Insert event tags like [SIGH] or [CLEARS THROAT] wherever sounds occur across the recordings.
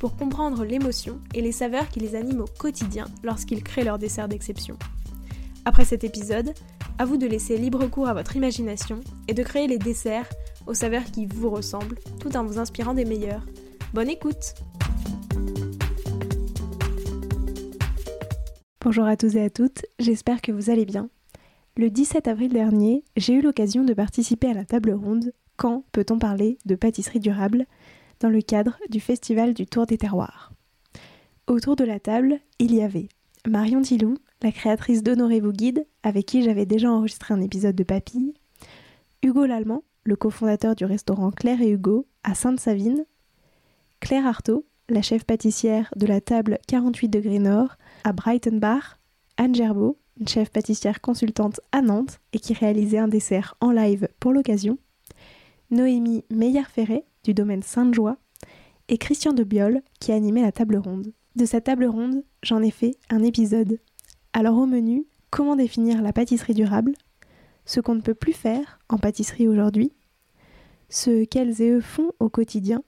pour comprendre l'émotion et les saveurs qui les animent au quotidien lorsqu'ils créent leur dessert d'exception. Après cet épisode, à vous de laisser libre cours à votre imagination et de créer les desserts aux saveurs qui vous ressemblent tout en vous inspirant des meilleurs. Bonne écoute Bonjour à tous et à toutes, j'espère que vous allez bien. Le 17 avril dernier, j'ai eu l'occasion de participer à la table ronde Quand peut-on parler de pâtisserie durable? Dans le cadre du festival du Tour des Terroirs. Autour de la table, il y avait Marion Tilou, la créatrice d'Honorez-vous avec qui j'avais déjà enregistré un épisode de Papille, Hugo Lallemand, le cofondateur du restaurant Claire et Hugo à Sainte-Savine, Claire Artaud, la chef pâtissière de la table 48 degrés Nord à Brighton Bar, Anne Gerbeau, une chef pâtissière consultante à Nantes et qui réalisait un dessert en live pour l'occasion, Noémie Meyer-Ferré du domaine Sainte-Joie et Christian de Biol qui animait la table ronde. De cette table ronde, j'en ai fait un épisode. Alors au menu, comment définir la pâtisserie durable, ce qu'on ne peut plus faire en pâtisserie aujourd'hui, ce qu'elles et eux font au quotidien,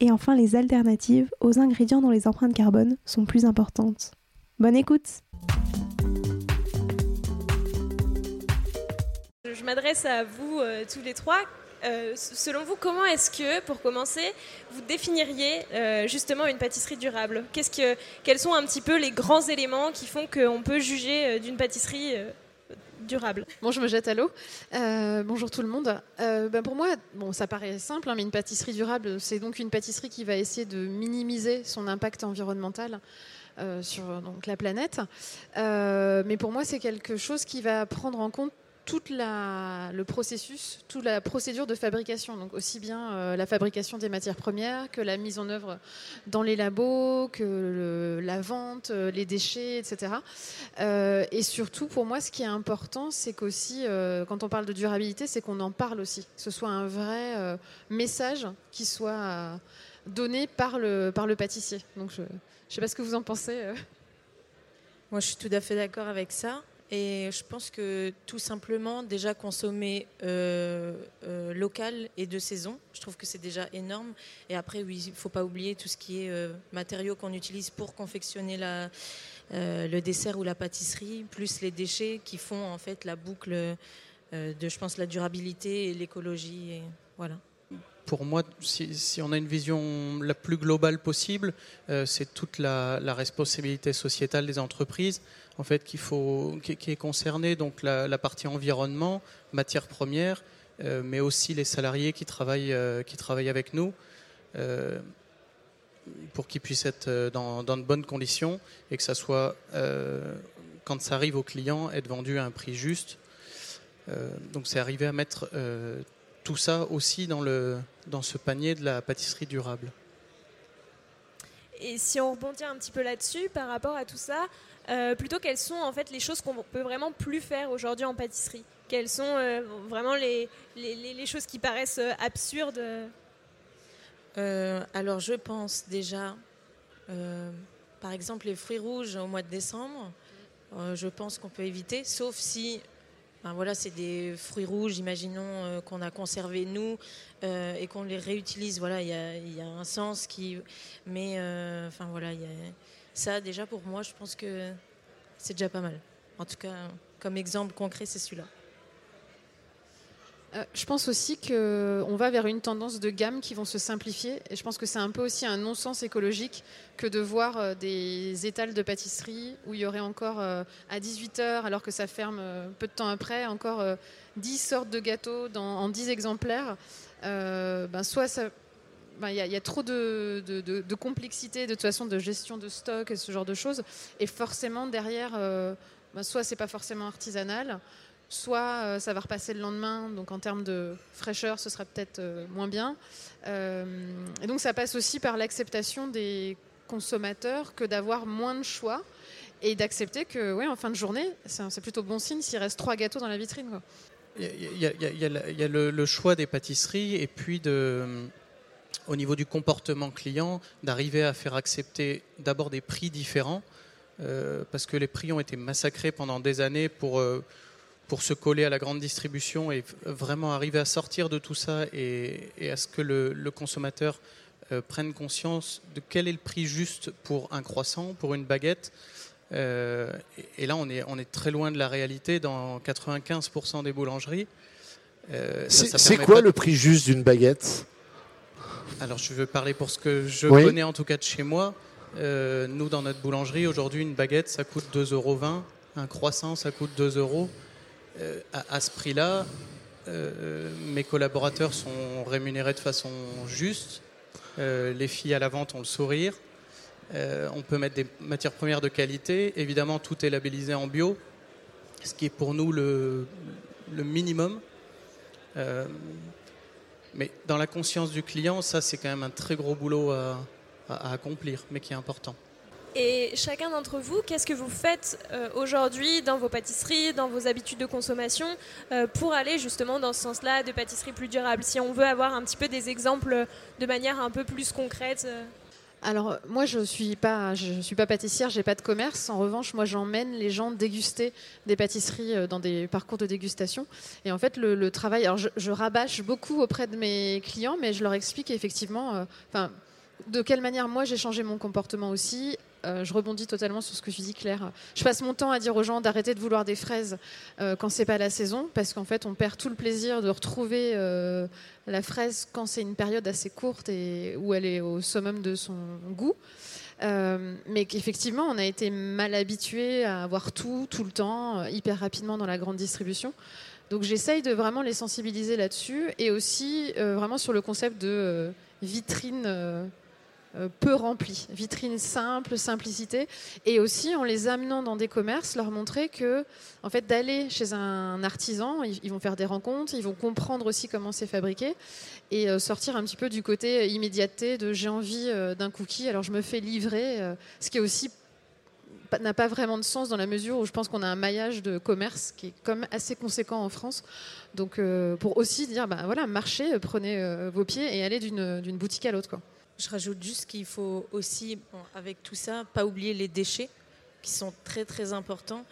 et enfin les alternatives aux ingrédients dont les empreintes carbone sont plus importantes. Bonne écoute Je m'adresse à vous euh, tous les trois. Euh, selon vous, comment est-ce que, pour commencer, vous définiriez euh, justement une pâtisserie durable? Quels sont un petit peu les grands éléments qui font qu'on peut juger d'une pâtisserie durable? Bon, je me jette à l'eau. Euh, bonjour tout le monde. Euh, ben pour moi, bon, ça paraît simple, hein, mais une pâtisserie durable, c'est donc une pâtisserie qui va essayer de minimiser son impact environnemental. Euh, sur donc, la planète. mais pour moi, c'est quelque chose qui va prendre en compte toute la, le processus, toute la procédure de fabrication, donc aussi bien euh, la fabrication des matières premières que la mise en œuvre dans les labos, que la vente, euh, les déchets, etc. Euh, et surtout, pour moi, ce qui est important, c'est qu'aussi, quand on parle de durabilité, c'est qu'on en parle aussi, que ce soit un vrai message qui soit donné par le, par le pâtissier. Donc, je ne sais pas ce que vous en pensez. Moi, je suis tout à fait d'accord avec ça. Et je pense que tout simplement, déjà consommer euh, euh, local et de saison, je trouve que c'est déjà énorme. Et après, il ne faut pas oublier tout ce qui est euh, matériaux qu'on utilise pour confectionner le dessert ou la pâtisserie, plus les déchets qui font en fait la boucle de, je pense, la durabilité et l'écologie. voilà pour moi, si, on a une vision la plus globale possible, c'est toute la, responsabilité sociétale des entreprises en fait, qu'il faut, qui, est concerné, donc la, partie environnement, matières premières, euh, mais aussi les salariés qui travaillent, euh, qui travaillent avec nous, euh, pour qu'ils puissent être dans, de bonnes conditions et que ça soit, quand ça arrive aux clients, être vendu à un prix juste. donc c'est arriver à mettre tout ça aussi dans, le, dans ce panier de la pâtisserie durable. Et si on rebondit un petit peu là-dessus, par rapport à tout ça, euh, plutôt quelles sont en fait les choses qu'on peut vraiment plus faire aujourd'hui en pâtisserie? Quelles sont euh, vraiment les, les, choses qui paraissent euh, absurdes? Alors je pense déjà, par exemple les fruits rouges au mois de décembre, je pense qu'on peut éviter, sauf si ben voilà, c'est des fruits rouges, imaginons qu'on a conservé nous et qu'on les réutilise. Voilà, il y, a, un sens qui. Mais enfin voilà, il y a ça, déjà, pour moi, je pense que c'est déjà pas mal. En tout cas, comme exemple concret, c'est celui-là. Euh, je pense aussi qu'on va vers une tendance de gamme qui vont se simplifier. Et je pense que c'est un peu aussi un non-sens écologique que de voir euh, des étals de pâtisserie où il y aurait encore euh, à 18h, alors que ça ferme peu de temps après, encore 10 sortes de gâteaux en 10 exemplaires. ben soit ça, il y, a trop de, complexité, de toute façon, de gestion de stock et ce genre de choses. Et forcément, derrière, euh, ben, soit c'est pas forcément artisanal, soit euh, ça va repasser le lendemain. Donc, en termes de fraîcheur, ce sera peut-être euh, moins bien. et donc, ça passe aussi par l'acceptation des consommateur que d'avoir moins de choix et d'accepter que, ouais, en fin de journée, c'est plutôt bon signe s'il reste trois gâteaux dans la vitrine. Il y a, le, choix des pâtisseries et puis de, au niveau du comportement client, d'arriver à faire accepter d'abord des prix différents, euh, parce que les prix ont été massacrés pendant des années pour, euh, pour se coller à la grande distribution et vraiment arriver à sortir de tout ça et, à ce que le, consommateur euh, prenne conscience de quel est le prix juste pour un croissant, pour une baguette. et là, on est, on est très loin de la réalité dans 95% des boulangeries. c'est quoi le prix juste d'une baguette? Alors je veux parler pour ce que je connais en tout cas de chez moi. Euh, nous, dans notre boulangerie, aujourd'hui, une baguette, ça coûte 2,20 euros. Un croissant, ça coûte 2 euros. Euh, à, ce prix-là, euh, mes collaborateurs sont rémunérés de façon juste. les filles à la vente ont le sourire. on peut mettre des matières premières de qualité. Évidemment, tout est labellisé en bio, ce qui est pour nous le, le minimum. Mais dans la conscience du client, ça c'est quand même un très gros boulot à, accomplir, mais qui est important. Et chacun d'entre vous, qu'est-ce que vous faites euh, aujourd'hui dans vos pâtisseries, dans vos habitudes de consommation, euh, pour aller justement dans ce sens-là de pâtisserie plus durable Si on veut avoir un petit peu des exemples de manière un peu plus concrète. Alors moi je suis pas je suis pas pâtissière, j'ai pas de commerce. En revanche, moi j'emmène les gens déguster des pâtisseries euh, dans des parcours de dégustation. Et en fait le, travail, alors je, rabâche beaucoup auprès de mes clients, mais je leur explique effectivement, euh, de quelle manière moi j'ai changé mon comportement aussi euh, je rebondis totalement sur ce que tu dis, Claire. Je passe mon temps à dire aux gens d'arrêter de vouloir des fraises euh, quand c'est pas la saison, parce qu'en fait, on perd tout le plaisir de retrouver euh, la fraise quand c'est une période assez courte et où elle est au summum de son goût. mais qu'effectivement, on a été mal habitué à avoir tout, tout le temps, hyper rapidement dans la grande distribution. Donc j'essaye de vraiment les sensibiliser là-dessus et aussi vraiment sur le concept de vitrine euh, peu remplis. Vitrine simple, simplicité. Et aussi en les amenant dans des commerces, leur montrer que, en fait, d'aller chez un artisan, ils vont faire des rencontres, ils vont comprendre aussi comment c'est fabriqué et euh, sortir un petit peu du côté immédiateté de j'ai envie euh, d'un cookie, alors je me fais livrer, ce qui est aussi n'a pas vraiment de sens dans la mesure où je pense qu'on a un maillage de commerce qui est comme assez conséquent en France. Donc pour aussi dire, bah, voilà, marchez, prenez vos pieds et allez d'une boutique à l'autre. Je rajoute juste qu'il faut aussi, avec tout ça, pas oublier les déchets qui sont très très importants.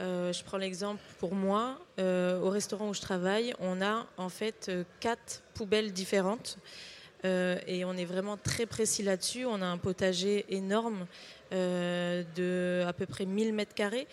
Euh, je prends l'exemple pour moi, euh, au restaurant où je travaille, on a en fait euh, quatre poubelles différentes et on est vraiment très précis là-dessus. On a un potager énorme de à peu près 1000 mètres carrés.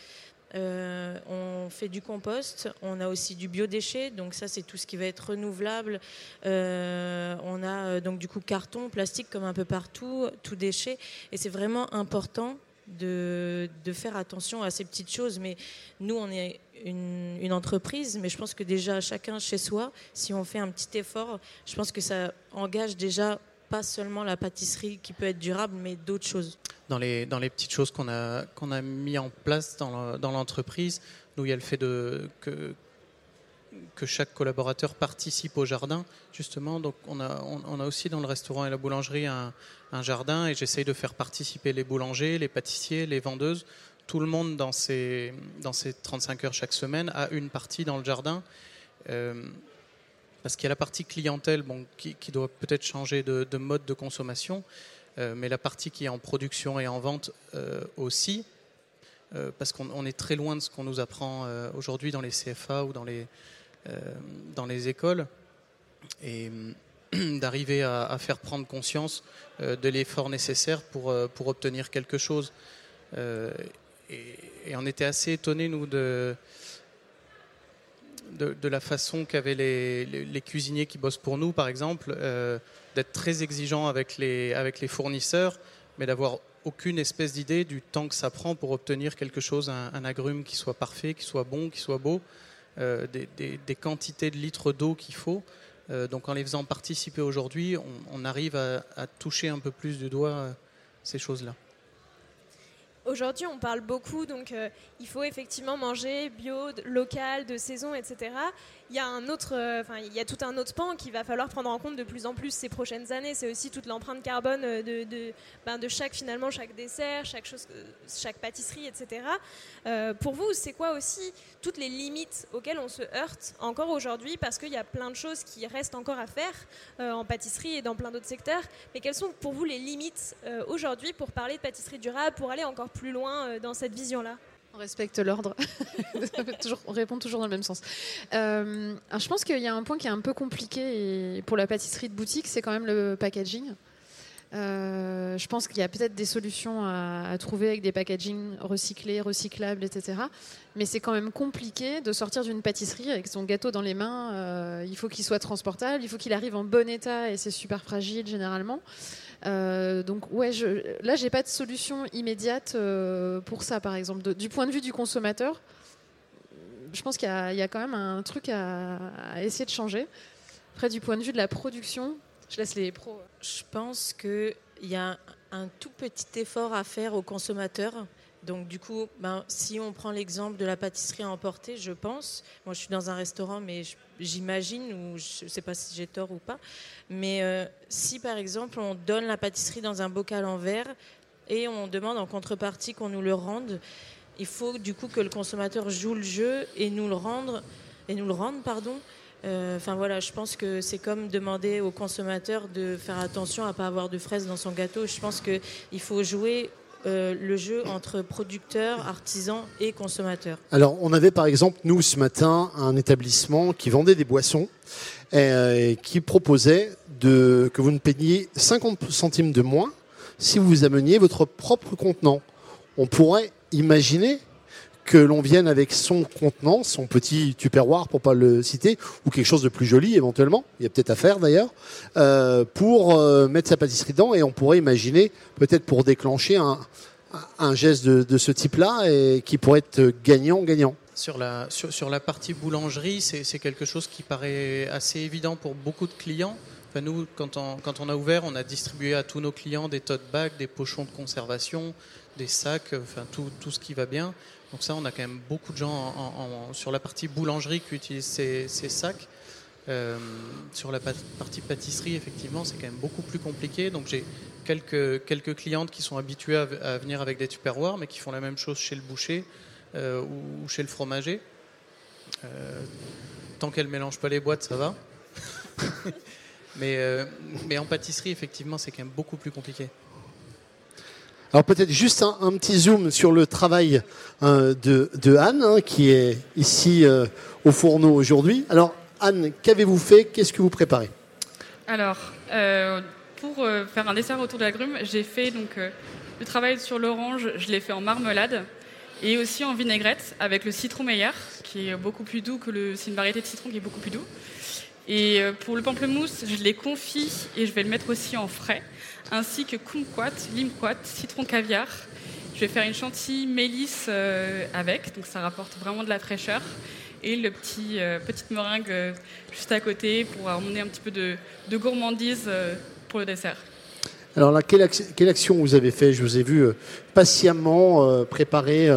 Euh, on fait du compost, on a aussi du biodéchet, donc ça c'est tout ce qui va être renouvelable. Euh, on a euh, donc du coup carton, plastique comme un peu partout, tout déchet, et c'est vraiment important de, faire attention à ces petites choses. Mais nous, on est une, une, entreprise, mais je pense que déjà chacun chez soi, si on fait un petit effort, je pense que ça engage déjà pas seulement la pâtisserie qui peut être durable, mais d'autres choses. Dans les, dans les petites choses qu'on a, qu'on a mis en place dans l'entreprise, nous, il y a le fait de, que, que chaque collaborateur participe au jardin, justement. Donc, on a, on, a aussi dans le restaurant et la boulangerie un, un jardin et j'essaye de faire participer les boulangers, les pâtissiers, les vendeuses, tout le monde dans ces, dans ces 35 heures chaque semaine a une partie dans le jardin. Euh, parce qu'il y a la partie clientèle bon, qui, doit peut-être changer de, mode de consommation, mais la partie qui est en production et en vente euh, aussi, euh, parce qu'on est très loin de ce qu'on nous apprend aujourd'hui dans les CFA ou dans les, dans les écoles, et [CLEARS THROAT] d'arriver à, faire prendre conscience de l'effort nécessaire pour, pour obtenir quelque chose. Et, et, on était assez étonnés, nous, de de, la façon qu'avaient les, cuisiniers qui bossent pour nous, par exemple, euh, d'être très exigeants avec les, fournisseurs, mais d'avoir aucune espèce d'idée du temps que ça prend pour obtenir quelque chose, un, agrume qui soit parfait, qui soit bon, qui soit beau, euh, des, quantités de litres d'eau qu'il faut. Euh, donc en les faisant participer aujourd'hui, on, arrive à, toucher un peu plus du doigt ces choses-là. Aujourd'hui, on parle beaucoup, donc euh, il faut effectivement manger bio, local, de saison, etc. Il y a un autre, euh, il y a tout un autre pan qu'il va falloir prendre en compte de plus en plus ces prochaines années. C'est aussi toute l'empreinte carbone euh, ben, de, chaque finalement chaque dessert, chaque chaque pâtisserie, etc. pour vous, c'est quoi aussi toutes les limites auxquelles on se heurte encore aujourd'hui? Parce qu'il y a plein de choses qui restent encore à faire en pâtisserie et dans plein d'autres secteurs. Mais quelles sont pour vous les limites aujourd'hui pour parler de pâtisserie durable, pour aller encore plus loin euh, dans cette vision-là? On respecte l'ordre. [LAUGHS] on répond toujours dans le même sens. Euh, je pense qu'il y a un point qui est un peu compliqué pour la pâtisserie de boutique, c'est quand même le packaging. Euh, je pense qu'il y a peut-être des solutions à, trouver avec des packaging recyclés, recyclables, etc. Mais c'est quand même compliqué de sortir d'une pâtisserie avec son gâteau dans les mains. il faut qu'il soit transportable, il faut qu'il arrive en bon état et c'est super fragile généralement. Euh, donc ouais, je, là j'ai pas de solution immédiate euh, pour ça par exemple. du point de vue du consommateur, je pense qu'il y, a quand même un truc à, essayer de changer. Après du point de vue de la production, je laisse les pros. Je pense qu'il y a un tout petit effort à faire aux consommateurs donc du coup, ben, si on prend l'exemple de la pâtisserie à emporter, je pense, moi je suis dans un restaurant, mais j'imagine, ou je ne sais pas si j'ai tort ou pas, mais euh, si par exemple on donne la pâtisserie dans un bocal en verre et on demande en contrepartie qu'on nous le rende, il faut du coup que le consommateur joue le jeu et nous le rendre, et nous le rende, pardon. Euh, enfin voilà, je pense que c'est comme demander au consommateur de faire attention à pas avoir de fraises dans son gâteau. Je pense qu'il faut jouer euh, le jeu entre producteurs, artisans et consommateurs Alors, on avait par exemple, nous, ce matin, un établissement qui vendait des boissons euh, et, qui proposait que vous ne payiez 50 centimes de moins si vous ameniez votre propre contenant. On pourrait imaginer que l'on vienne avec son contenant, son petit tupperware pour pas le citer, ou quelque chose de plus joli éventuellement, il y a peut-être à faire d'ailleurs, euh, pour euh, mettre sa pâtisserie dedans et on pourrait imaginer peut-être pour déclencher un, geste de, ce type-là et qui pourrait être gagnant-gagnant. Sur la, partie boulangerie, c'est quelque chose qui paraît assez évident pour beaucoup de clients. Enfin, nous, quand on, a ouvert, on a distribué à tous nos clients des tote bags, des pochons de conservation, des sacs, enfin tout ce qui va bien. Donc ça, on a quand même beaucoup de gens sur la partie boulangerie qui utilisent ces, sacs. Euh, sur la partie pâtisserie, effectivement, c'est quand même beaucoup plus compliqué. Donc j'ai quelques, clientes qui sont habituées à, venir avec des tupperwares, mais qui font la même chose chez le boucher euh, ou chez le fromager. Euh, tant qu'elles ne mélangent pas les boîtes, ça va. [LAUGHS] mais, mais en pâtisserie, effectivement, c'est quand même beaucoup plus compliqué. Alors peut-être juste un, petit zoom sur le travail euh, de, Anne, hein, qui est ici euh, au fourneau aujourd'hui. Alors Anne, qu'avez-vous fait? Qu'est-ce que vous préparez? Alors, euh, pour faire un dessert autour de la grume, j'ai fait donc le travail sur l'orange, je l'ai fait en marmelade et aussi en vinaigrette avec le citron meilleur, qui est beaucoup plus doux que le. C'est une variété de citron qui est beaucoup plus doux. Et pour le pamplemousse, je l'ai confit et je vais le mettre aussi en frais ainsi que kumquat, limquat, citron caviar. Je vais faire une chantilly mélisse euh, avec, donc ça rapporte vraiment de la fraîcheur. Et le petit euh, petite meringue euh, juste à côté pour emmener un petit peu de, gourmandise pour le dessert. Alors là, quelle, action vous avez fait? Je vous ai vu patiemment préparer.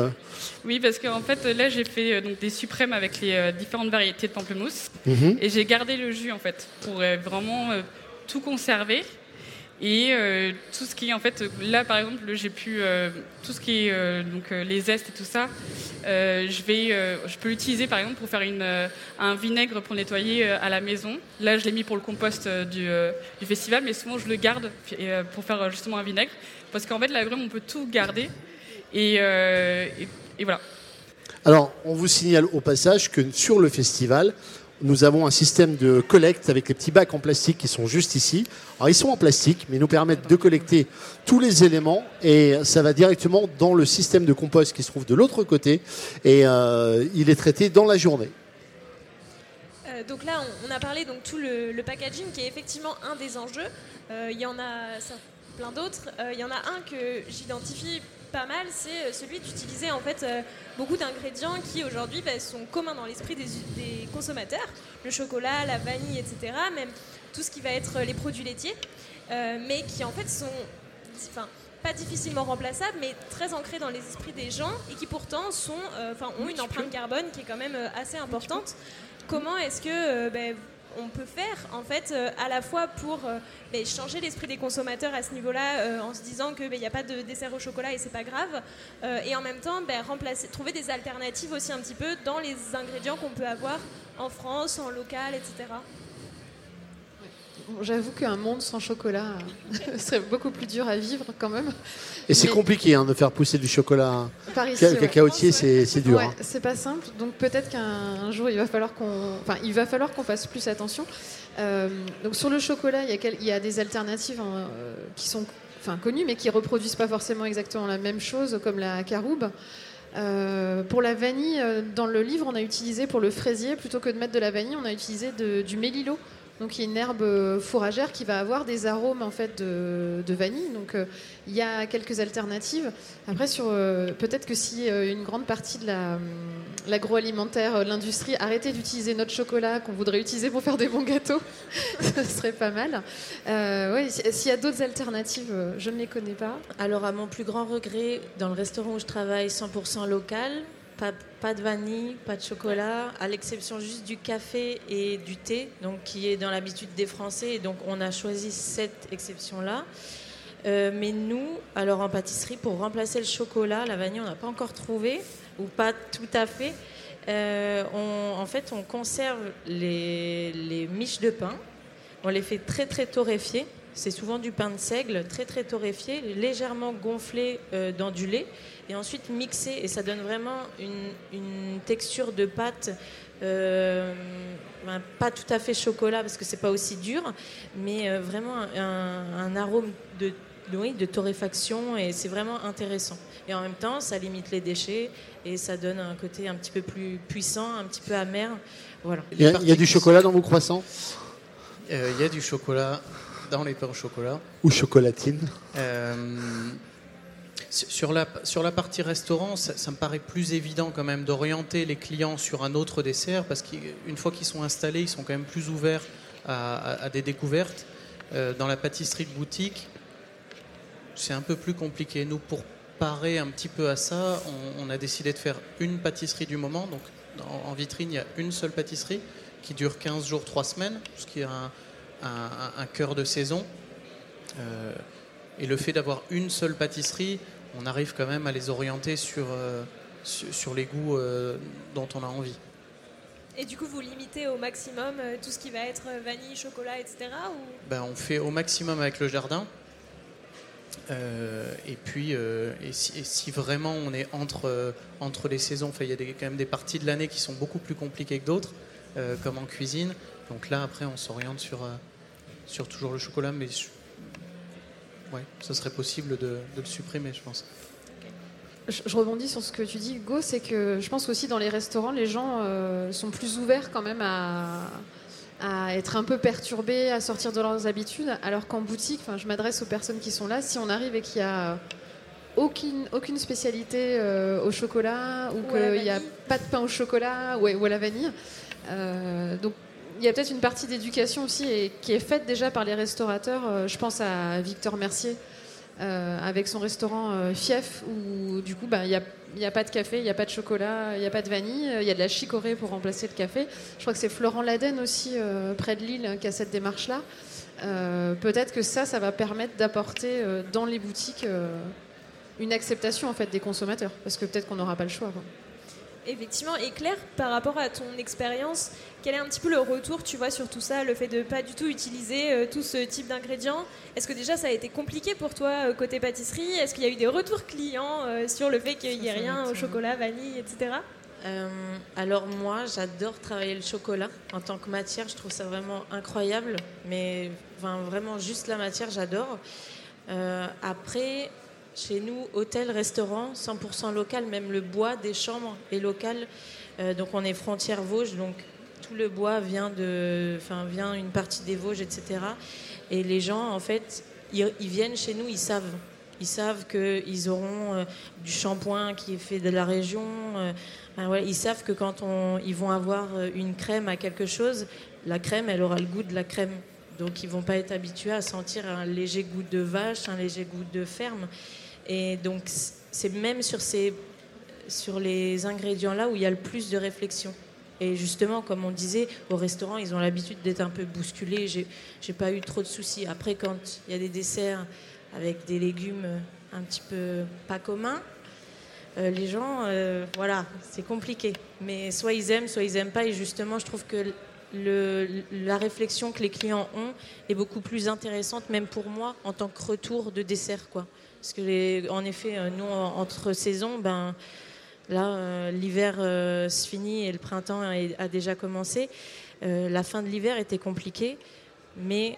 Oui, parce qu'en fait, là, j'ai fait donc, des suprêmes avec les différentes variétés de pamplemousse. Mhm. Et j'ai gardé le jus, en fait, pour vraiment tout conserver et euh, tout ce qui est en fait là par exemple j'ai pu euh, tout ce qui est euh, donc les zestes et tout ça je vais je peux l'utiliser par exemple pour faire un vinaigre pour nettoyer à la maison. Là je l'ai mis pour le compost du, festival mais souvent je le garde pour faire justement un vinaigre. Parce qu'en fait la on peut tout garder. Et voilà. Alors on vous signale au passage que sur le festival nous avons un système de collecte avec les petits bacs en plastique qui sont juste ici. Alors ils sont en plastique, mais ils nous permettent de collecter tous les éléments et ça va directement dans le système de compost qui se trouve de l'autre côté et euh, il est traité dans la journée. Euh, donc là, on, a parlé donc tout le, packaging qui est effectivement un des enjeux. Euh, il y en a plein d'autres. Il y en a un que j'identifie pas mal, c'est celui d'utiliser en fait beaucoup d'ingrédients qui aujourd'hui bah, sont communs dans l'esprit des, consommateurs, le chocolat, la vanille, etc., même tout ce qui va être les produits laitiers, euh, mais qui en fait sont, enfin, pas difficilement remplaçables, mais très ancrés dans les esprits des gens et qui pourtant sont, ont une empreinte carbone qui est quand même assez importante. Comment est-ce que ben, on peut faire en fait à la fois pour ben, changer l'esprit des consommateurs à ce niveau-là en se disant qu'il n'y a pas de dessert au chocolat et c'est pas grave et en même temps ben, trouver des alternatives aussi un petit peu dans les ingrédients qu'on peut avoir en France, en local, etc. J'avoue qu'un monde sans chocolat [LAUGHS] serait beaucoup plus dur à vivre quand même. Et c'est compliqué hein, de faire pousser du chocolat cacaotier, c'est dur. Hein. C'est pas simple, donc peut-être qu'un jour il va falloir qu'on, enfin, il va falloir qu'on fasse plus attention. Euh, donc sur le chocolat, il y a, il y a des alternatives hein, euh, qui sont, enfin, connues, mais qui reproduisent pas forcément exactement la même chose, comme la caroube. Euh, pour la vanille, dans le livre, on a utilisé pour le fraisier, plutôt que de mettre de la vanille, on a utilisé du mélilo donc il y a une herbe euh, fourragère qui va avoir des arômes en fait de, vanille. Donc euh, il y a quelques alternatives. Après sur euh, peut-être que si une grande partie de l'agroalimentaire, l'industrie arrêtait d'utiliser notre chocolat qu'on voudrait utiliser pour faire des bons gâteaux, [LAUGHS] ce serait pas mal. ouais, s'il y a d'autres alternatives, je ne les connais pas. Alors à mon plus grand regret, dans le restaurant où je travaille, 100% local, pas, de vanille, pas de chocolat, à l'exception juste du café et du thé, donc qui est dans l'habitude des Français. Et donc on a choisi cette exception-là. Euh, mais nous, alors en pâtisserie, pour remplacer le chocolat, la vanille, on n'a pas encore trouvé, ou pas tout à fait. Euh, en fait, on conserve les, les miches de pain, on les fait très très torréfier. C'est souvent du pain de seigle, très très torréfié, légèrement gonflé euh, dans du lait et ensuite mixer et ça donne vraiment une, texture de pâte euh, pas tout à fait chocolat parce que c'est pas aussi dur mais euh, vraiment un, arôme de, de torréfaction et c'est vraiment intéressant. Et en même temps ça limite les déchets et ça donne un côté un petit peu plus puissant un petit peu amer. Voilà. Il y a, du chocolat dans vos croissants? Euh, il y a du chocolat dans les pains au chocolat ou chocolatine sur la, sur la partie restaurant, ça, me paraît plus évident quand même d'orienter les clients sur un autre dessert parce qu'une fois qu'ils sont installés, ils sont quand même plus ouverts à, des découvertes. Euh, dans la pâtisserie de boutique, c'est un peu plus compliqué. Nous, pour parer un petit peu à ça, on, a décidé de faire une pâtisserie du moment. Donc en, vitrine, il y a une seule pâtisserie qui dure 15 jours, 3 semaines, ce qui est un, un, cœur de saison. Euh, et le fait d'avoir une seule pâtisserie, on arrive quand même à les orienter sur, euh, sur, les goûts euh, dont on a envie. Et du coup, vous limitez au maximum tout ce qui va être vanille, chocolat, etc. Ou... Ben, on fait au maximum avec le jardin. et puis, et si, vraiment on est entre, entre les saisons, il y a quand même des parties de l'année qui sont beaucoup plus compliquées que d'autres, comme en cuisine. Donc là, après, on s'oriente sur, sur toujours le chocolat, mais oui, ce serait possible de, le supprimer, je pense. Je, rebondis sur ce que tu dis, Go, c'est que je pense qu'aussi dans les restaurants, les gens euh, sont plus ouverts quand même à, être un peu perturbés, à sortir de leurs habitudes, alors qu'en boutique, je m'adresse aux personnes qui sont là, si on arrive et qu'il y a aucune, aucune spécialité euh, au chocolat ou, qu'il n'y a pas de pain au chocolat ou, ou à la vanille, euh, donc il y a peut-être une partie d'éducation aussi et, qui est faite déjà par les restaurateurs. Euh, je pense à Victor Mercier euh, avec son restaurant euh, Fief où du coup bah, il n'y a, pas de café, il n'y a pas de chocolat, il n'y a pas de vanille, il y a de la chicorée pour remplacer le café. Je crois que c'est Florent Laden aussi près de Lille qui a cette démarche-là. peut-être que ça, ça va permettre d'apporter dans les boutiques une acceptation en fait des consommateurs parce que peut-être qu'on n'aura pas le choix. Effectivement, et Claire, par rapport à ton expérience, quel est un petit peu le retour, tu vois, sur tout ça, le fait de pas du tout utiliser euh, tout ce type d'ingrédients? Est-ce que déjà ça a été compliqué pour toi euh, côté pâtisserie? Est-ce qu'il y a eu des retours clients euh, sur le fait qu'il n'y ait rien au chocolat, vanille, etc. alors moi, j'adore travailler le chocolat en tant que matière. Je trouve ça vraiment incroyable, mais vraiment juste la matière, j'adore. après, chez nous, hôtel, restaurant, 100% local, même le bois des chambres est local. Euh, donc on est frontière Vosges, donc tout le bois vient de, enfin vient une partie des Vosges, etc. Et les gens, en fait, ils, viennent chez nous, ils savent. Ils savent qu'ils auront euh, du shampoing qui est fait de la région. Euh, ils savent que quand on, ils vont avoir une crème à quelque chose, la crème, elle aura le goût de la crème Donc ils vont pas être habitués à sentir un léger goût de vache, un léger goût de ferme. Et donc c'est même sur, ces, sur les ingrédients-là où il y a le plus de réflexion. Et justement, comme on disait, au restaurant, ils ont l'habitude d'être un peu bousculés. J'ai, j'ai pas eu trop de soucis. Après, quand il y a des desserts avec des légumes un petit peu pas communs, euh, les gens, euh, voilà, c'est compliqué. Mais soit ils aiment, soit ils aiment pas. Et justement, je trouve que la réflexion que les clients ont est beaucoup plus intéressante, même pour moi, en tant que retour de dessert, quoi. Parce que, les, en effet, euh, nous, entre saisons, ben Là, euh, l'hiver euh, se finit et le printemps a, déjà commencé. La fin de l'hiver était compliquée, mais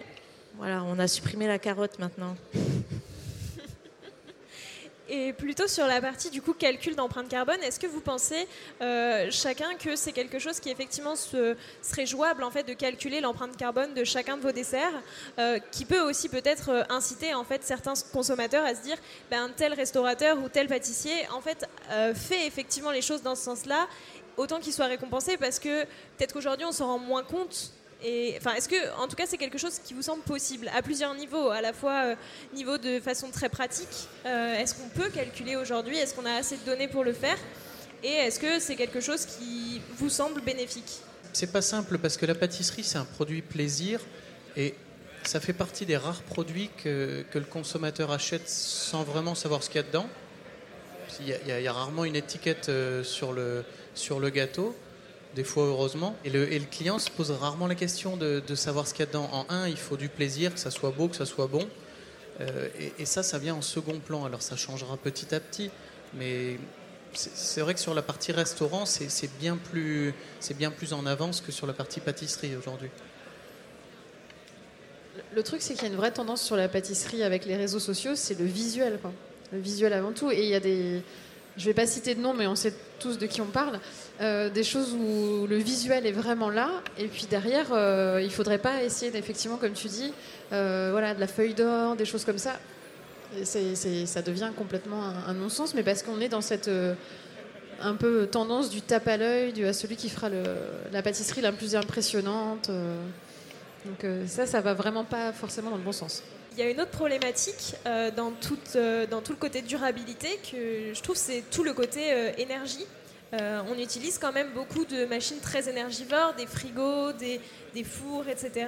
voilà, on a supprimé la carotte maintenant. Et plutôt sur la partie du coup calcul d'empreinte carbone, est-ce que vous pensez euh, chacun que c'est quelque chose qui effectivement se, serait jouable en fait de calculer l'empreinte carbone de chacun de vos desserts, euh, qui peut aussi peut-être euh, inciter en fait certains consommateurs à se dire ben tel restaurateur ou tel pâtissier en fait fait effectivement les choses dans ce sens-là, autant qu'il soit récompensé parce que peut-être qu'aujourd'hui on s'en rend moins compte enfin, est-ce que, en tout cas, c'est quelque chose qui vous semble possible à plusieurs niveaux, à la fois euh, niveau de façon très pratique. Euh, est-ce qu'on peut calculer aujourd'hui Est-ce qu'on a assez de données pour le faire Et est-ce que c'est quelque chose qui vous semble bénéfique? C'est pas simple parce que la pâtisserie, c'est un produit plaisir et ça fait partie des rares produits que, le consommateur achète sans vraiment savoir ce qu'il y a dedans. Il y, a, il y a, rarement une étiquette euh, sur le, sur le gâteau des fois heureusement. Et le, client se pose rarement la question de, savoir ce qu'il y a dedans. En un, il faut du plaisir, que ça soit beau, que ça soit bon. Euh, et, ça, ça vient en second plan. Alors ça changera petit à petit, mais c'est vrai que sur la partie restaurant, c'est bien, plus, bien plus en avance que sur la partie pâtisserie aujourd'hui. Le truc, c'est qu'il y a une vraie tendance sur la pâtisserie avec les réseaux sociaux, c'est le visuel. Le visuel avant tout. Et il y a des, je ne vais pas citer de nom, mais on sait tous de qui on parle, euh, des choses où le visuel est vraiment là, et puis derrière, euh, il faudrait pas essayer, effectivement, comme tu dis, euh, voilà, de la feuille d'or, des choses comme ça. ça devient complètement un, non-sens, mais parce qu'on est dans cette un peu tendance du tape à l'œil, à celui qui fera la pâtisserie la plus impressionnante. donc ça, ça va vraiment pas forcément dans le bon sens. Il y a une autre problématique euh, dans, euh, dans, tout le côté durabilité que je trouve c'est tout le côté euh, énergie. on utilise quand même beaucoup de machines très énergivores, des frigos, des fours, etc.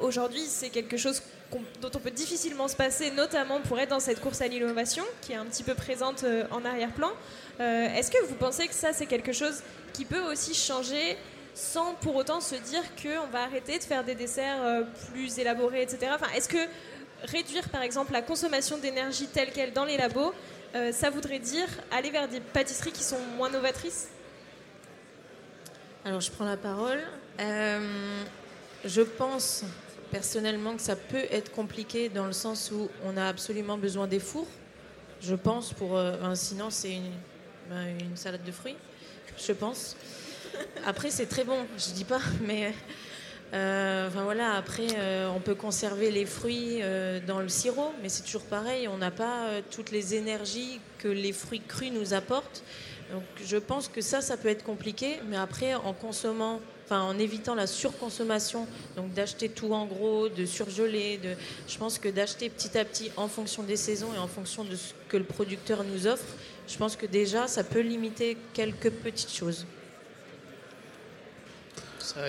Aujourd'hui, c'est quelque chose dont on peut difficilement se passer, notamment pour être dans cette course à l'innovation qui est un petit peu présente en arrière-plan. Est-ce que vous pensez que ça, c'est quelque chose qui peut aussi changer sans pour autant se dire qu'on va arrêter de faire des desserts euh, plus élaborés, etc. Est-ce que réduire par exemple la consommation d'énergie telle qu'elle dans les labos, euh, ça voudrait dire aller vers des pâtisseries qui sont moins novatrices? Alors je prends la parole. Euh, je pense personnellement que ça peut être compliqué dans le sens où on a absolument besoin des fours. Je pense pour... sinon c'est une, ben, une salade de fruits, je pense. Après, c'est très bon, je dis pas, [LAUGHS] mais euh, enfin voilà. Après, euh, on peut conserver les fruits euh, dans le sirop, mais c'est toujours pareil. On n'a pas toutes les énergies que les fruits crus nous apportent. Donc, je pense que ça, ça peut être compliqué, mais après, en consommant Enfin, en évitant la surconsommation, donc d'acheter tout en gros, de surgeler, je pense que d'acheter petit à petit en fonction des saisons et en fonction de ce que le producteur nous offre, je pense que déjà ça peut limiter quelques petites choses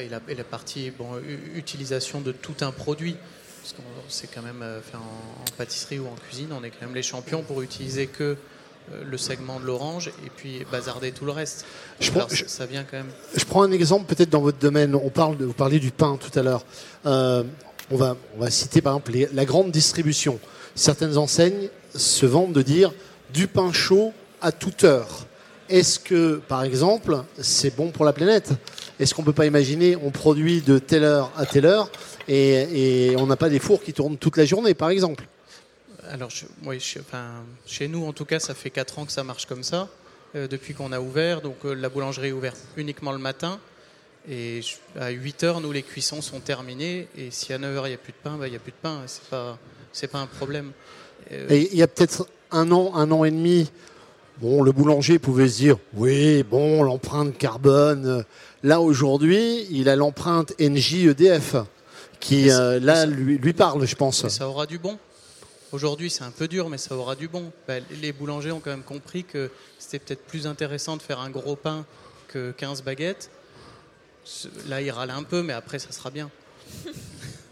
et la, partie bon, utilisation de tout un produit. Parce qu'on c'est quand même, euh, en, pâtisserie ou en cuisine, on est quand même les champions pour utiliser que euh, le segment de l'orange et puis bazarder tout le reste. Je prends, ça, vient quand même. Je prends un exemple peut-être dans votre domaine. On parle de, vous parliez du pain tout à l'heure. Euh, on, va, on va citer par exemple la grande distribution. Certaines enseignes se vendent de dire du pain chaud à toute heure. Est-ce que, par exemple, c'est bon pour la planète? Est-ce qu'on ne peut pas imaginer, on produit de telle heure à telle heure et, on n'a pas des fours qui tournent toute la journée, par exemple? Alors, oui, chez nous, en tout cas, ça fait 4 ans que ça marche comme ça, euh, depuis qu'on a ouvert. Donc, euh, la boulangerie est ouverte uniquement le matin. Et à 8 heures, nous, les cuissons sont terminées. Et si à 9 heures, il n'y a plus de pain, bah, il n'y a plus de pain. Ce n'est pas, pas un problème. Euh, il y a peut-être un an, un an et demi, Bon, le boulanger pouvait se dire, oui, bon, l'empreinte carbone. Là, aujourd'hui, il a l'empreinte NJEDF, qui euh, là lui, lui parle, je pense. Mais ça aura du bon. Aujourd'hui, c'est un peu dur, mais ça aura du bon. Bah, les boulangers ont quand même compris que c'était peut-être plus intéressant de faire un gros pain que 15 baguettes. Là, il râle un peu, mais après, ça sera bien. [LAUGHS]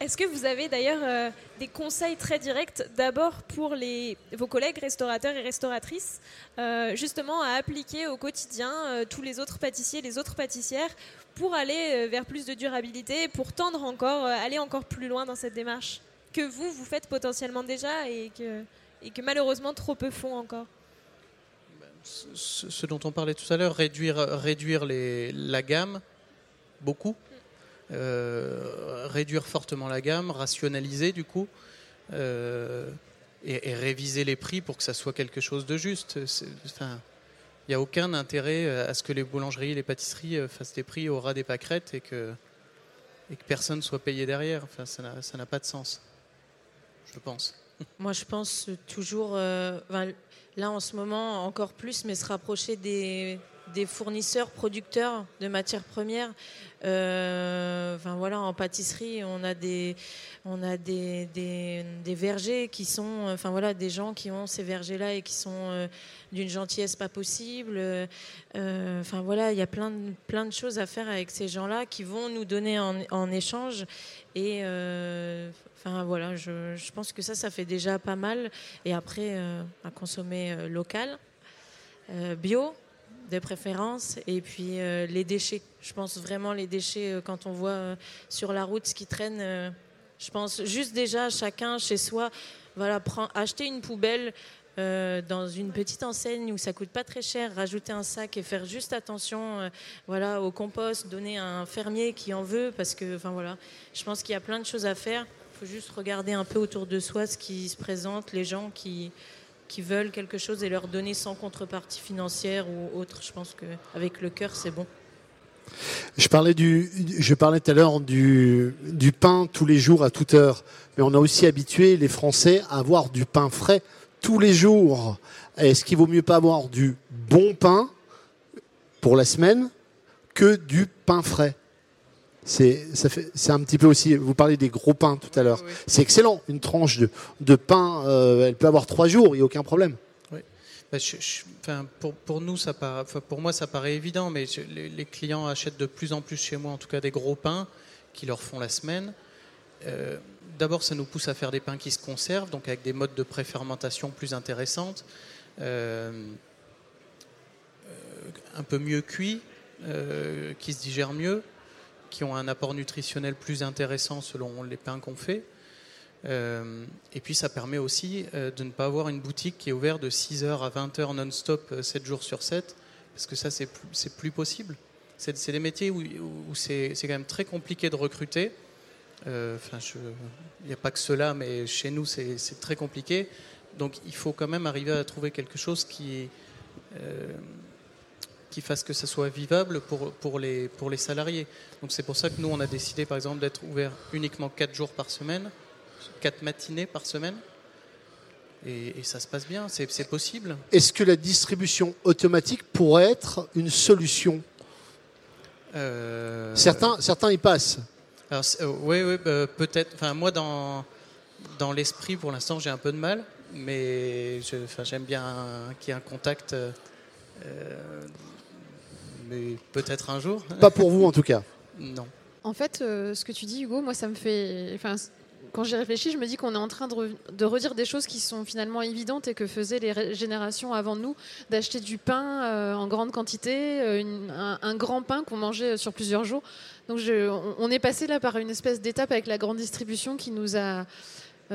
Est-ce que vous avez d'ailleurs euh, des conseils très directs, d'abord pour les, vos collègues restaurateurs et restauratrices, euh, justement à appliquer au quotidien euh, tous les autres pâtissiers, les autres pâtissières, pour aller vers plus de durabilité, pour tendre encore, aller encore plus loin dans cette démarche que vous, vous faites potentiellement déjà et que, malheureusement trop peu font encore? Ce, dont on parlait tout à l'heure, réduire, la gamme, beaucoup. Euh, réduire fortement la gamme, rationaliser du coup, euh, et, et réviser les prix pour que ça soit quelque chose de juste. Enfin, il n'y a aucun intérêt à ce que les boulangeries, les pâtisseries euh, fassent des prix au ras des pâquerettes et que, et que personne ne soit payé derrière. Enfin, ça n'a- pas de sens, je pense. [LAUGHS] Moi, je pense toujours, euh, là en ce moment encore plus, mais se rapprocher des, des fournisseurs, producteurs de matières premières. Euh, enfin voilà, en pâtisserie, on a des, on a des, des, des vergers qui sont, enfin voilà, des gens qui ont ces vergers-là et qui sont euh, d'une gentillesse pas possible. Euh, Enfin voilà, il y a plein de, plein de choses à faire avec ces gens-là qui vont nous donner en, en échange. Et enfin voilà, je, je pense que ça, ça fait déjà pas mal. Et après, à consommer local, bio de préférence, et puis euh, les déchets. Je pense vraiment les déchets euh, quand on voit euh, sur la route ce qui traîne. je pense juste déjà chacun chez soi, voilà, prend, acheter une poubelle. dans une petite enseigne où ça coûte pas très cher, rajouter un sac et faire juste attention, voilà, au compost, donner à un fermier qui en veut, parce que, enfin voilà, je pense qu'il y a plein de choses à faire. Il faut juste regarder un peu autour de soi ce qui se présente, les gens qui, qui veulent quelque chose et leur donner sans contrepartie financière ou autre. Je pense qu'avec le cœur, c'est bon. Je parlais, du, je parlais tout à l'heure du, du pain tous les jours à toute heure, mais on a aussi habitué les Français à avoir du pain frais tous les jours. Est-ce qu'il vaut mieux pas avoir du bon pain pour la semaine que du pain frais? C'est, un petit peu aussi. Vous parlez des gros pains tout à l'heure. Oui. C'est excellent. Une tranche de, de pain, euh, elle peut avoir trois jours, il n'y a aucun problème. Bah, je- je- enfin, pour, pour nous, ça paraît, enfin, pour moi, ça paraît évident, mais je- les, les clients achètent de plus en plus chez moi, en tout cas des gros pains qui leur font la semaine. Euh, D'abord, ça nous pousse à faire des pains qui se conservent, donc avec des modes de préfermentation plus intéressantes, euh, un peu mieux cuits, euh, qui se digèrent mieux, qui ont un apport nutritionnel plus intéressant selon les pains qu'on fait. Euh, et puis ça permet aussi euh, de ne pas avoir une boutique qui est ouverte de 6h à 20h non-stop, euh, 7 jours sur 7, parce que ça, c'est plus, plus possible. C'est des métiers où, où c'est quand même très compliqué de recruter. Euh, il n'y a pas que cela, mais chez nous, c'est très compliqué. Donc il faut quand même arriver à trouver quelque chose qui, euh, qui fasse que ça soit vivable pour, pour, les, pour les salariés. Donc c'est pour ça que nous, on a décidé, par exemple, d'être ouvert uniquement 4 jours par semaine, 4 matinées par semaine. Et, et ça se passe bien, c'est possible. Est-ce que la distribution automatique pourrait être une solution? Euh, certains, certains y passent. alors, euh, oui, oui, bah, peut-être. Enfin, moi, dans, dans l'esprit, pour l'instant, j'ai un peu de mal, mais j'aime bien qu'il y ait un contact. euh, euh, mais peut-être un jour. Pas pour vous en tout cas. [LAUGHS] Non. En fait, euh, ce que tu dis, Hugo, moi, ça me fait. Enfin, quand j'y réfléchis, je me dis qu'on est en train de, re- de redire des choses qui sont finalement évidentes et que faisaient les ré- générations avant nous, d'acheter du pain euh, en grande quantité, euh, une- un, un grand pain qu'on mangeait sur plusieurs jours. Donc, je- on, est passé là par une espèce d'étape avec la grande distribution qui nous a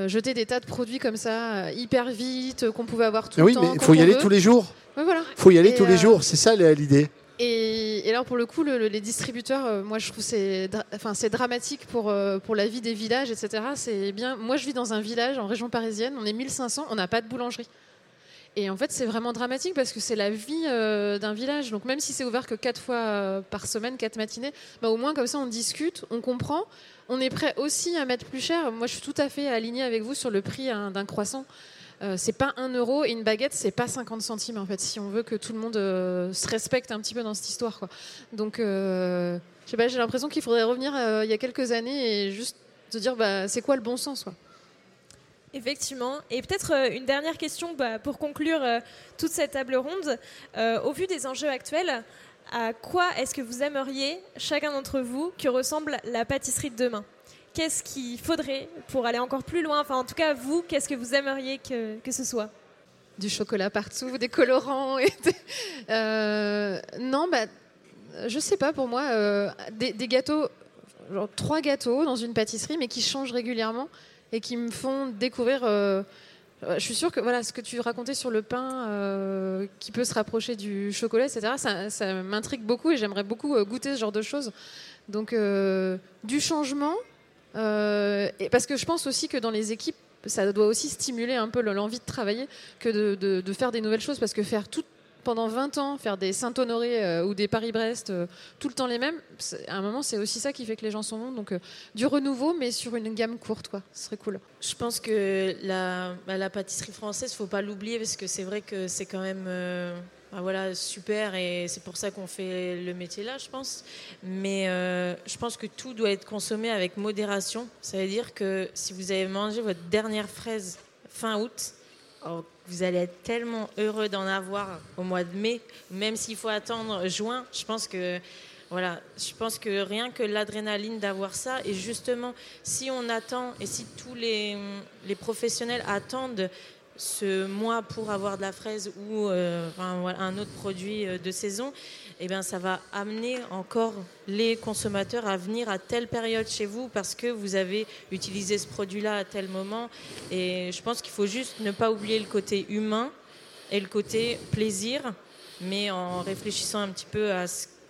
jeté des tas de produits comme ça, hyper vite, qu'on pouvait avoir tout Mais oui, le temps. mais il faut y aller tous les jours. Ouais, voilà. Il faut y aller Et, tous les jours. C'est ça l'idée. Et, et alors pour le coup, le- le- les distributeurs, euh, moi je trouve c'est, enfin c'est dramatique pour euh, pour la vie des villages, etc. C'est bien. Moi je vis dans un village en région parisienne, on est 1500, on n'a pas de boulangerie. Et en fait c'est vraiment dramatique parce que c'est la vie euh, d'un village. Donc même si c'est ouvert que quatre fois par semaine, quatre matinées, bah, au moins comme ça on discute, on comprend. On est prêt aussi à mettre plus cher. Moi je suis tout à fait alignée avec vous sur le prix hein, d'un croissant. Euh, c'est pas 1 euro et une baguette, c'est pas 50 centimes en fait, si on veut que tout le monde euh, se respecte un petit peu dans cette histoire. Quoi. Donc, euh, je sais pas, j'ai l'impression qu'il faudrait revenir il y a quelques années et juste se dire bah, c'est quoi le bon sens quoi. Effectivement. Et peut-être une dernière question bah, pour conclure toute cette table ronde. au vu des enjeux actuels, à quoi est-ce que vous aimeriez, chacun d'entre vous, que ressemble la pâtisserie de demain? Qu'est-ce qu'il faudrait pour aller encore plus loin? Enfin, en tout cas, vous, qu'est-ce que vous aimeriez que, que ce soit? Du chocolat partout, des colorants. Euh, non, bah, je sais pas, pour moi, euh, des, gâteaux, genre trois gâteaux dans une pâtisserie, mais qui changent régulièrement et qui me font découvrir. Euh, je suis sûre que voilà, ce que tu racontais sur le pain qui peut se rapprocher du chocolat, etc., ça, ça m'intrigue beaucoup et j'aimerais beaucoup goûter ce genre de choses. Donc, du changement, et parce que je pense aussi que dans les équipes, ça doit aussi stimuler un peu l'envie de travailler que de, faire des nouvelles choses. Parce que faire tout pendant 20 ans, faire des Saint-Honoré euh, ou des Paris-Brest, euh, tout le temps les mêmes, à un moment, c'est aussi ça qui fait que les gens sont bons. Donc, du renouveau, mais sur une gamme courte, quoi. Ce serait cool. Je pense que la, bah, la pâtisserie française, faut pas l'oublier, parce que c'est vrai que c'est quand même ah, voilà, super, et c'est pour ça qu'on fait le métier là, je pense. Mais euh, je pense que tout doit être consommé avec modération. Ça veut dire que si vous avez mangé votre dernière fraise fin août, oh, vous allez être tellement heureux d'en avoir au mois de mai, même s'il faut attendre juin. Je pense que voilà, je pense que rien que l'adrénaline d'avoir ça, et justement, si on attend, et si tous les professionnels attendent ce mois pour avoir de la fraise ou euh, un autre produit euh, de saison, eh bien, ça va amener encore les consommateurs à venir à telle période chez vous parce que vous avez utilisé ce produit-là à tel moment. Et je pense qu'il faut juste ne pas oublier le côté humain et le côté plaisir, mais en réfléchissant un petit peu à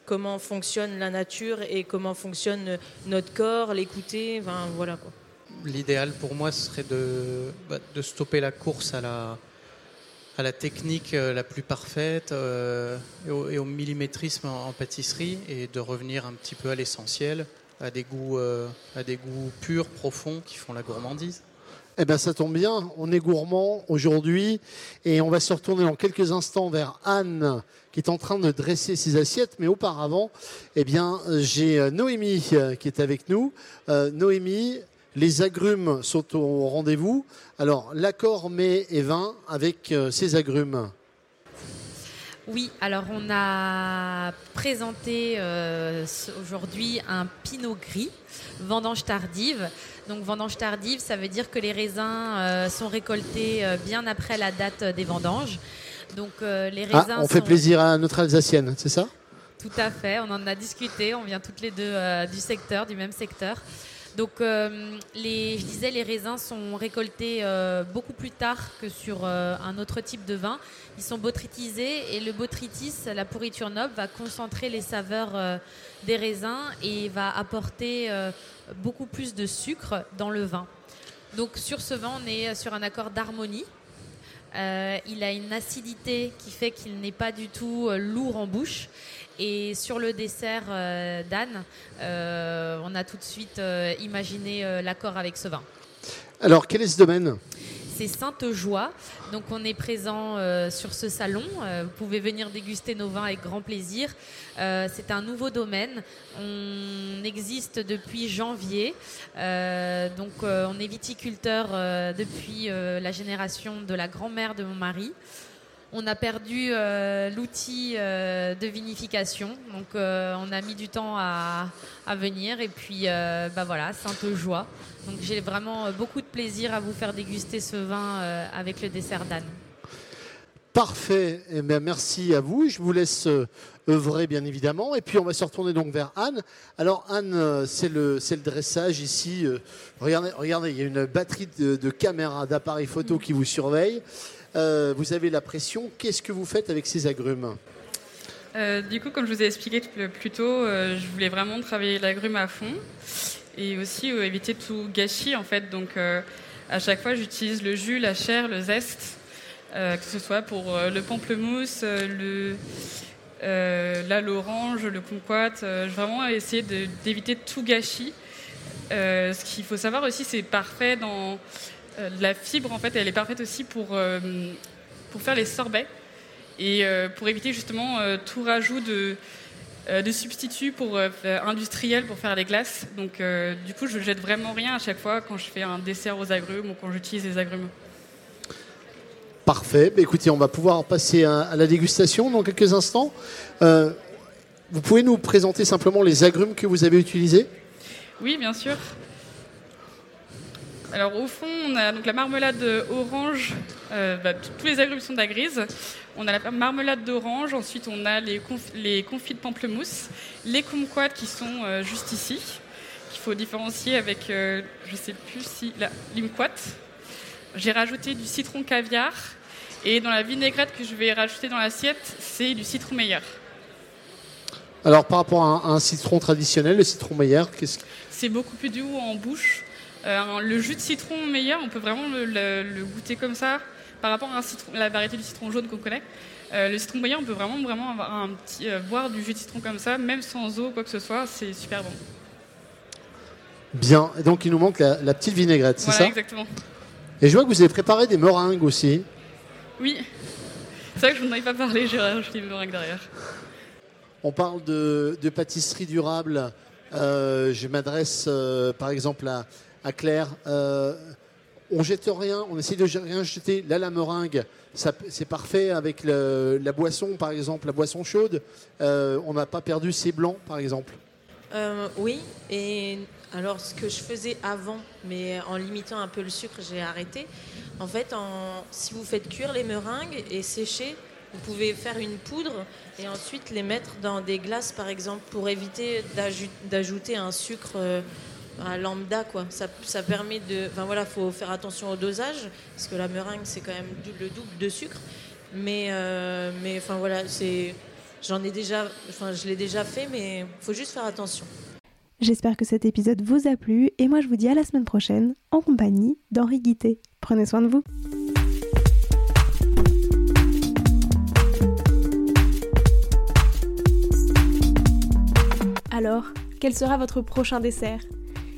comment fonctionne la nature et comment fonctionne notre corps, l'écouter, voilà quoi l'idéal pour moi serait de, bah, de, stopper la course à la, technique euh, la plus parfaite euh, et, au, millimétrisme en, pâtisserie et de revenir un petit peu à l'essentiel, à des goûts, euh, purs, profonds qui font la gourmandise. Eh bien, ça tombe bien, on est gourmand aujourd'hui et on va se retourner dans quelques instants vers Anne qui est en train de dresser ses assiettes. Mais auparavant, eh bien, j'ai Noémie qui est avec nous. Noémie, les agrumes sont au rendez-vous. Alors, l'accord mai et vin avec euh, ces agrumes. Oui, alors on a présenté euh, aujourd'hui un pinot gris, vendange tardive. Donc vendange tardive, ça veut dire que les raisins euh, sont récoltés bien après la date des vendanges. Donc les ah, raisins. on fait plaisir à notre Alsacienne, c'est ça? Tout à fait. On en a discuté. On vient toutes les deux du secteur, du même secteur. Donc, euh, les, je disais, les raisins sont récoltés euh, beaucoup plus tard que sur euh, un autre type de vin. Ils sont botrytisés et le botrytis, la pourriture noble, va concentrer les saveurs des raisins et va apporter beaucoup plus de sucre dans le vin. Donc, sur ce vin, on est sur un accord d'harmonie. il a une acidité qui fait qu'il n'est pas du tout lourd en bouche et sur le dessert euh, d'Anne, euh, on a tout de suite euh, imaginé l'accord avec ce vin. Alors, quel est ce domaine? C'est Sainte-Joie. Donc on est présent sur ce salon. vous pouvez venir déguster nos vins avec grand plaisir. c'est un nouveau domaine. On existe depuis janvier. donc on est viticulteur depuis la génération de la grand-mère de mon mari on a perdu euh, l'outil euh, de vinification. Donc euh, on a mis du temps à, venir. Et puis bah voilà, sainte joie. Donc j'ai vraiment beaucoup de plaisir à vous faire déguster ce vin avec le dessert d'Anne. Parfait. Eh bien, merci à vous. Je vous laisse œuvrer, bien évidemment. Et puis, on va se retourner donc vers Anne. Alors, Anne, c'est le, le, dressage ici. regardez, regardez, il y a une batterie de, de caméras, d'appareils photo qui vous surveillent. Euh, vous avez la pression. Qu'est-ce que vous faites avec ces agrumes euh, Du coup, comme je vous ai expliqué plus tôt, euh, je voulais vraiment travailler l'agrume à fond et aussi éviter tout gâchis en fait. Donc, à chaque fois, j'utilise le jus, la chair, le zeste, que ce soit pour le pamplemousse, le l'orange, le kumquat. je vraiment essayer d'éviter tout gâchis. ce qu'il faut savoir aussi, c'est parfait dans la fibre, en fait, elle est parfaite aussi pour, pour faire les sorbets et pour éviter justement tout rajout de, de substituts pour, industriels pour faire les glaces. Donc, du coup, je jette vraiment rien à chaque fois quand je fais un dessert aux agrumes ou quand j'utilise les agrumes. Parfait. Bah, écoutez, on va pouvoir passer à, la dégustation dans quelques instants. Euh, vous pouvez nous présenter simplement les agrumes que vous avez utilisés? Oui, bien sûr. Alors au fond, on a donc la marmelade orange. Euh, bah, tous les agrumes sont de la grise. On a la marmelade d'orange. Ensuite, on a les, les, confits de pamplemousse, les kumquats qui sont euh, juste ici, qu'il faut différencier avec, je ne sais plus si la limquat. J'ai rajouté du citron caviar et dans la vinaigrette que je vais rajouter dans l'assiette, c'est du citron meilleur. Alors par rapport à un, citron traditionnel, le citron meilleur, qu'est-ce C'est beaucoup plus doux en bouche. Euh, le jus de citron meilleur, on peut vraiment le, goûter comme ça par rapport à la variété du citron jaune qu'on connaît. Euh, le citron meilleur, on peut vraiment, vraiment avoir un petit, euh, boire du jus de citron comme ça, même sans eau, quoi que ce soit, c'est super bon. Bien, donc il nous manque la, petite vinaigrette, c'est ça? Exactement. Et je vois que vous avez préparé des meringues aussi. Oui, c'est vrai que je n'en avais pas parlé, j'ai rajouté une meringue derrière. On parle de, pâtisserie durable. Euh, je m'adresse euh, par exemple à, Claire. Euh, on jette rien, on essaie de rien jeter. Là, la meringue, c'est parfait avec la boisson, par exemple, la boisson chaude. on n'a pas perdu ses blancs, par exemple. oui, et alors, ce que je faisais avant, mais en limitant un peu le sucre, j'ai arrêté. En fait, si vous faites cuire les meringues et sécher, vous pouvez faire une poudre et ensuite les mettre dans des glaces, par exemple, pour éviter d'ajouter un sucre à lambda. Quoi. Ça, permet de. Enfin voilà, faut faire attention au dosage, parce que la meringue, c'est quand même le double de sucre. Mais, euh, mais enfin voilà, c'est. J'en ai déjà, enfin je l'ai déjà fait, mais faut juste faire attention. J'espère que cet épisode vous a plu et moi je vous dis à la semaine prochaine en compagnie d'Henri Guité. Prenez soin de vous. Alors, quel sera votre prochain dessert?